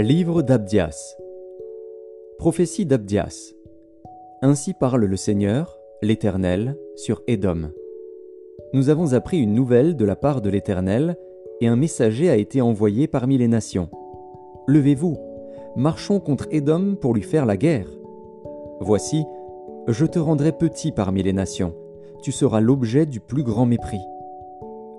Livre d'Abdias. Prophétie d'Abdias. Ainsi parle le Seigneur, l'Éternel, sur Édom. Nous avons appris une nouvelle de la part de l'Éternel, et un messager a été envoyé parmi les nations. Levez-vous, marchons contre Édom pour lui faire la guerre. Voici, je te rendrai petit parmi les nations, tu seras l'objet du plus grand mépris.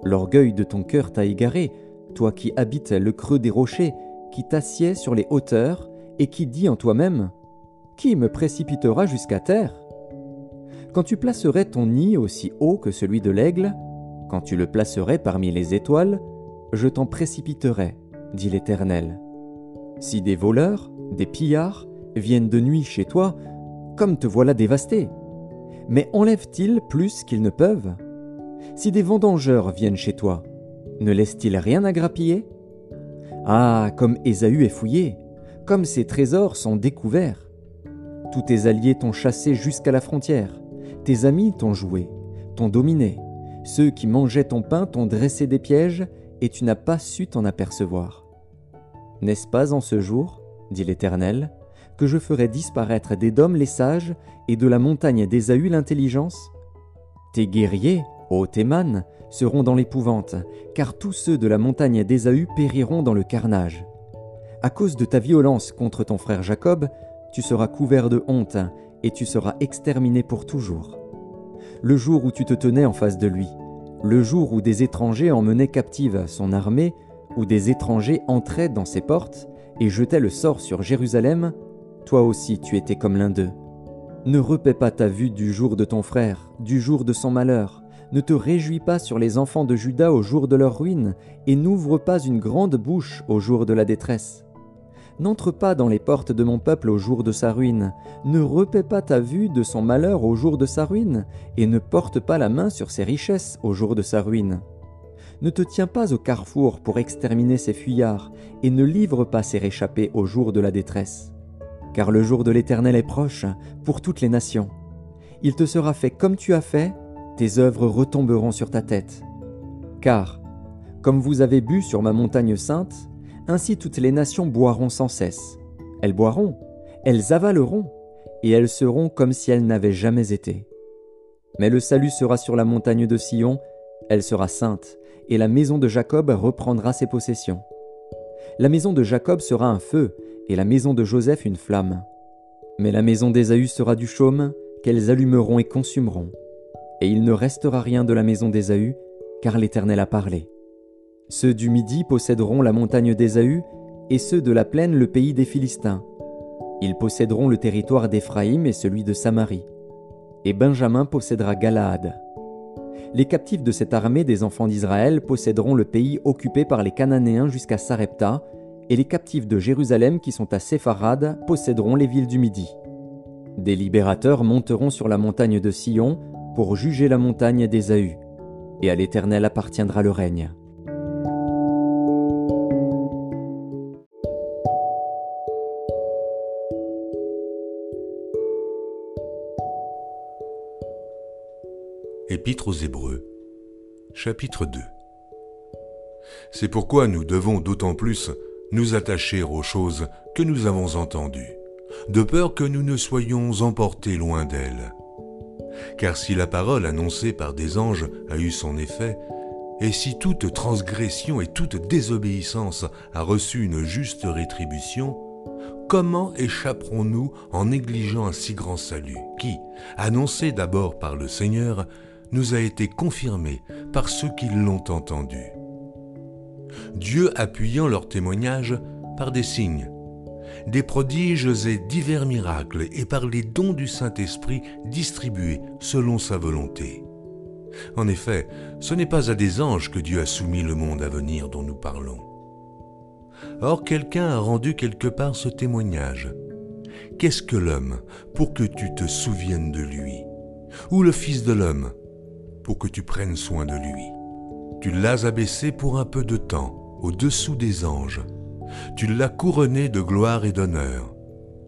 L'orgueil de ton cœur t'a égaré, toi qui habites le creux des rochers, qui t'assieds sur les hauteurs, et qui dis en toi-même Qui me précipitera jusqu'à terre? Quand tu placerais ton nid aussi haut que celui de l'aigle, quand tu le placerais parmi les étoiles, je t'en précipiterai, dit l'Éternel. Si des voleurs, des pillards, viennent de nuit chez toi, comme te voilà dévasté, mais enlèvent-ils plus qu'ils ne peuvent? Si des vendangeurs viennent chez toi, ne laissent-ils rien à grappiller? Ah, comme Ésaü est fouillé, comme ses trésors sont découverts. Tous tes alliés t'ont chassé jusqu'à la frontière, tes amis t'ont joué, t'ont dominé, ceux qui mangeaient ton pain t'ont dressé des pièges, et tu n'as pas su t'en apercevoir. N'est-ce pas en ce jour, dit l'Éternel, que je ferai disparaître d'Édom les sages et de la montagne d'Ésaü l'intelligence? Tes guerriers, ô Théman, seront dans l'épouvante, car tous ceux de la montagne d'Ésaü périront dans le carnage. À cause de ta violence contre ton frère Jacob, tu seras couvert de honte, et tu seras exterminé pour toujours. Le jour où tu te tenais en face de lui, le jour où des étrangers emmenaient captive son armée, où des étrangers entraient dans ses portes et jetaient le sort sur Jérusalem, toi aussi tu étais comme l'un d'eux. Ne repaie pas ta vue du jour de ton frère, du jour de son malheur, ne te réjouis pas sur les enfants de Juda au jour de leur ruine, et n'ouvre pas une grande bouche au jour de la détresse. N'entre pas dans les portes de mon peuple au jour de sa ruine, ne repaie pas ta vue de son malheur au jour de sa ruine, et ne porte pas la main sur ses richesses au jour de sa ruine. Ne te tiens pas au carrefour pour exterminer ses fuyards, et ne livre pas ses réchappés au jour de la détresse. Car le jour de l'Éternel est proche pour toutes les nations. Il te sera fait comme tu as fait, tes œuvres retomberont sur ta tête. Car, comme vous avez bu sur ma montagne sainte, ainsi toutes les nations boiront sans cesse. Elles boiront, elles avaleront, et elles seront comme si elles n'avaient jamais été. Mais le salut sera sur la montagne de Sion, elle sera sainte, et la maison de Jacob reprendra ses possessions. La maison de Jacob sera un feu, et la maison de Joseph une flamme. Mais la maison d'Ésaü sera du chaume, qu'elles allumeront et consumeront et il ne restera rien de la maison d'Ésaü, car l'Éternel a parlé. Ceux du Midi posséderont la montagne d'Ésaü, et ceux de la plaine le pays des Philistins. Ils posséderont le territoire d'Éphraïm et celui de Samarie. Et Benjamin possédera Galaad. Les captifs de cette armée des enfants d'Israël posséderont le pays occupé par les Cananéens jusqu'à Sarepta, et les captifs de Jérusalem qui sont à Sépharad posséderont les villes du Midi. Des libérateurs monteront sur la montagne de Sion, pour juger la montagne d'Ésaü, et à l'Éternel appartiendra le règne. Épître aux Hébreux, chapitre 2 C'est pourquoi nous devons d'autant plus nous attacher aux choses que nous avons entendues, de peur que nous ne soyons emportés loin d'elles. Car si la parole annoncée par des anges a eu son effet, et si toute transgression et toute désobéissance a reçu une juste rétribution, comment échapperons-nous en négligeant un si grand salut qui, annoncé d'abord par le Seigneur, nous a été confirmé par ceux qui l'ont entendu? Dieu appuyant leur témoignage par des signes, des prodiges et divers miracles, et par les dons du Saint-Esprit distribués selon sa volonté. En effet, ce n'est pas à des anges que Dieu a soumis le monde à venir dont nous parlons. Or quelqu'un a rendu quelque part ce témoignage. Qu'est-ce que l'homme pour que tu te souviennes de lui? Ou le Fils de l'homme pour que tu prennes soin de lui? Tu l'as abaissé pour un peu de temps, au-dessous des anges tu l'as couronné de gloire et d'honneur.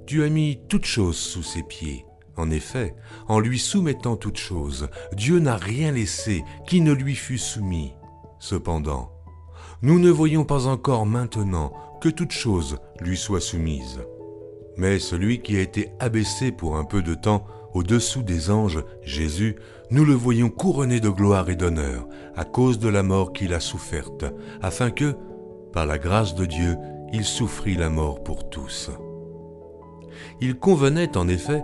Tu as mis toutes choses sous ses pieds. En effet, en lui soumettant toutes choses, Dieu n'a rien laissé qui ne lui fût soumis. Cependant, nous ne voyons pas encore maintenant que toute chose lui soit soumise. Mais celui qui a été abaissé pour un peu de temps au-dessous des anges, Jésus, nous le voyons couronné de gloire et d'honneur à cause de la mort qu'il a soufferte, afin que, par la grâce de Dieu, il souffrit la mort pour tous. Il convenait en effet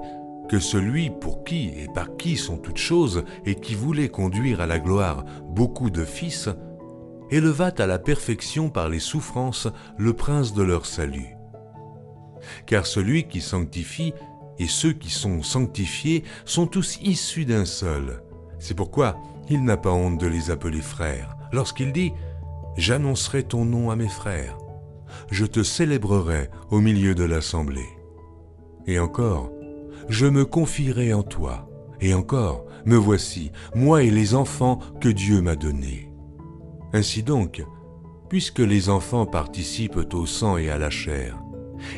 que celui pour qui et par qui sont toutes choses et qui voulait conduire à la gloire beaucoup de fils, élevât à la perfection par les souffrances le prince de leur salut. Car celui qui sanctifie et ceux qui sont sanctifiés sont tous issus d'un seul. C'est pourquoi il n'a pas honte de les appeler frères, lorsqu'il dit ⁇ J'annoncerai ton nom à mes frères, je te célébrerai au milieu de l'assemblée. Et encore, je me confierai en toi, et encore, me voici, moi et les enfants que Dieu m'a donnés. Ainsi donc, puisque les enfants participent au sang et à la chair,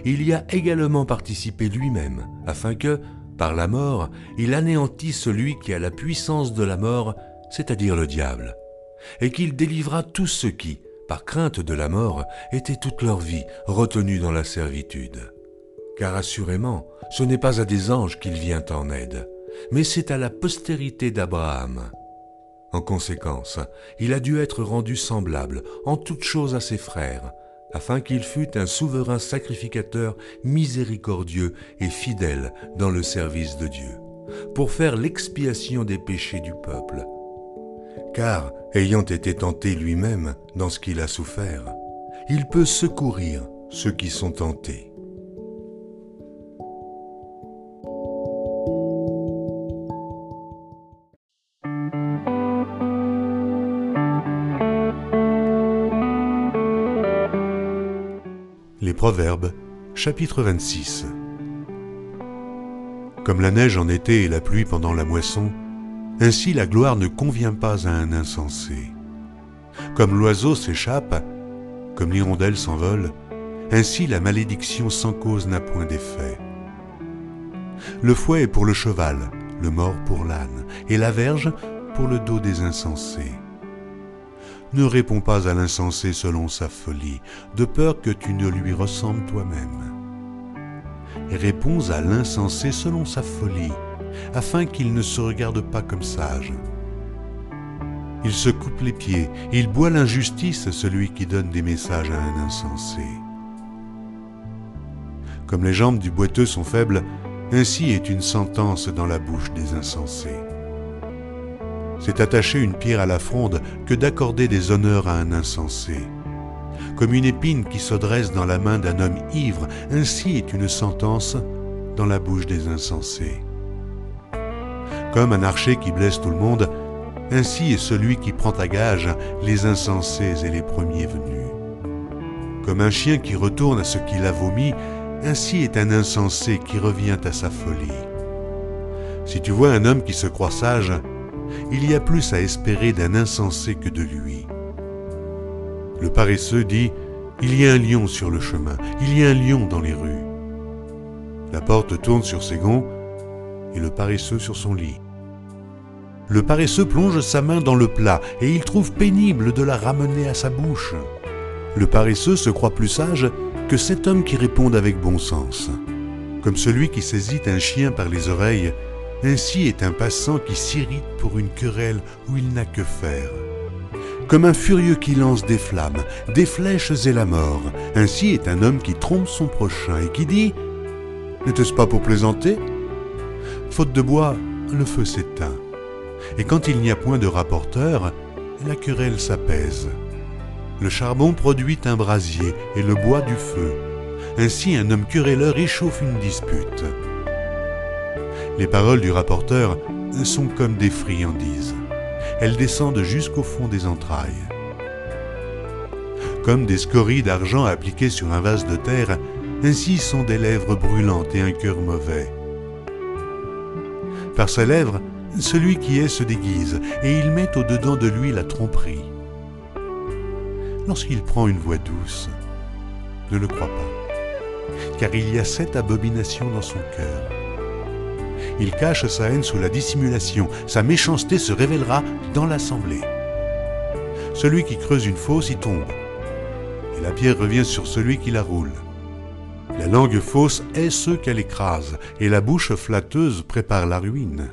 il y a également participé lui-même, afin que, par la mort, il anéantisse celui qui a la puissance de la mort, c'est-à-dire le diable, et qu'il délivra tous ceux qui, par crainte de la mort, étaient toute leur vie retenus dans la servitude. Car assurément, ce n'est pas à des anges qu'il vient en aide, mais c'est à la postérité d'Abraham. En conséquence, il a dû être rendu semblable en toutes choses à ses frères, afin qu'il fût un souverain sacrificateur miséricordieux et fidèle dans le service de Dieu, pour faire l'expiation des péchés du peuple. Car, ayant été tenté lui-même dans ce qu'il a souffert, il peut secourir ceux qui sont tentés. Les Proverbes, chapitre 26 Comme la neige en été et la pluie pendant la moisson, ainsi la gloire ne convient pas à un insensé. Comme l'oiseau s'échappe, comme l'hirondelle s'envole, ainsi la malédiction sans cause n'a point d'effet. Le fouet est pour le cheval, le mort pour l'âne, et la verge pour le dos des insensés. Ne réponds pas à l'insensé selon sa folie, de peur que tu ne lui ressembles toi-même. Réponds à l'insensé selon sa folie, afin qu'il ne se regarde pas comme sage. Il se coupe les pieds, il boit l'injustice, celui qui donne des messages à un insensé. Comme les jambes du boiteux sont faibles, ainsi est une sentence dans la bouche des insensés. C'est attacher une pierre à la fronde que d'accorder des honneurs à un insensé. Comme une épine qui se dresse dans la main d'un homme ivre, ainsi est une sentence dans la bouche des insensés. Comme un archer qui blesse tout le monde, ainsi est celui qui prend à gage les insensés et les premiers venus. Comme un chien qui retourne à ce qu'il a vomi, ainsi est un insensé qui revient à sa folie. Si tu vois un homme qui se croit sage, il y a plus à espérer d'un insensé que de lui. Le paresseux dit, Il y a un lion sur le chemin, il y a un lion dans les rues. La porte tourne sur ses gonds et le paresseux sur son lit. Le paresseux plonge sa main dans le plat et il trouve pénible de la ramener à sa bouche. Le paresseux se croit plus sage que cet homme qui répond avec bon sens. Comme celui qui saisit un chien par les oreilles ainsi est un passant qui s'irrite pour une querelle où il n'a que faire. Comme un furieux qui lance des flammes, des flèches et la mort, ainsi est un homme qui trompe son prochain et qui dit ⁇ N'était-ce pas pour plaisanter ?⁇ Faute de bois, le feu s'éteint. Et quand il n'y a point de rapporteur, la querelle s'apaise. Le charbon produit un brasier et le bois du feu. Ainsi un homme querelleur échauffe une dispute. Les paroles du rapporteur sont comme des friandises. Elles descendent jusqu'au fond des entrailles. Comme des scories d'argent appliquées sur un vase de terre, ainsi sont des lèvres brûlantes et un cœur mauvais. Par ses lèvres, celui qui est se déguise, et il met au-dedans de lui la tromperie. Lorsqu'il prend une voix douce, ne le crois pas, car il y a sept abominations dans son cœur. Il cache sa haine sous la dissimulation. Sa méchanceté se révélera dans l'assemblée. Celui qui creuse une fosse y tombe, et la pierre revient sur celui qui la roule. La langue fausse est ce qu'elle écrase, et la bouche flatteuse prépare la ruine.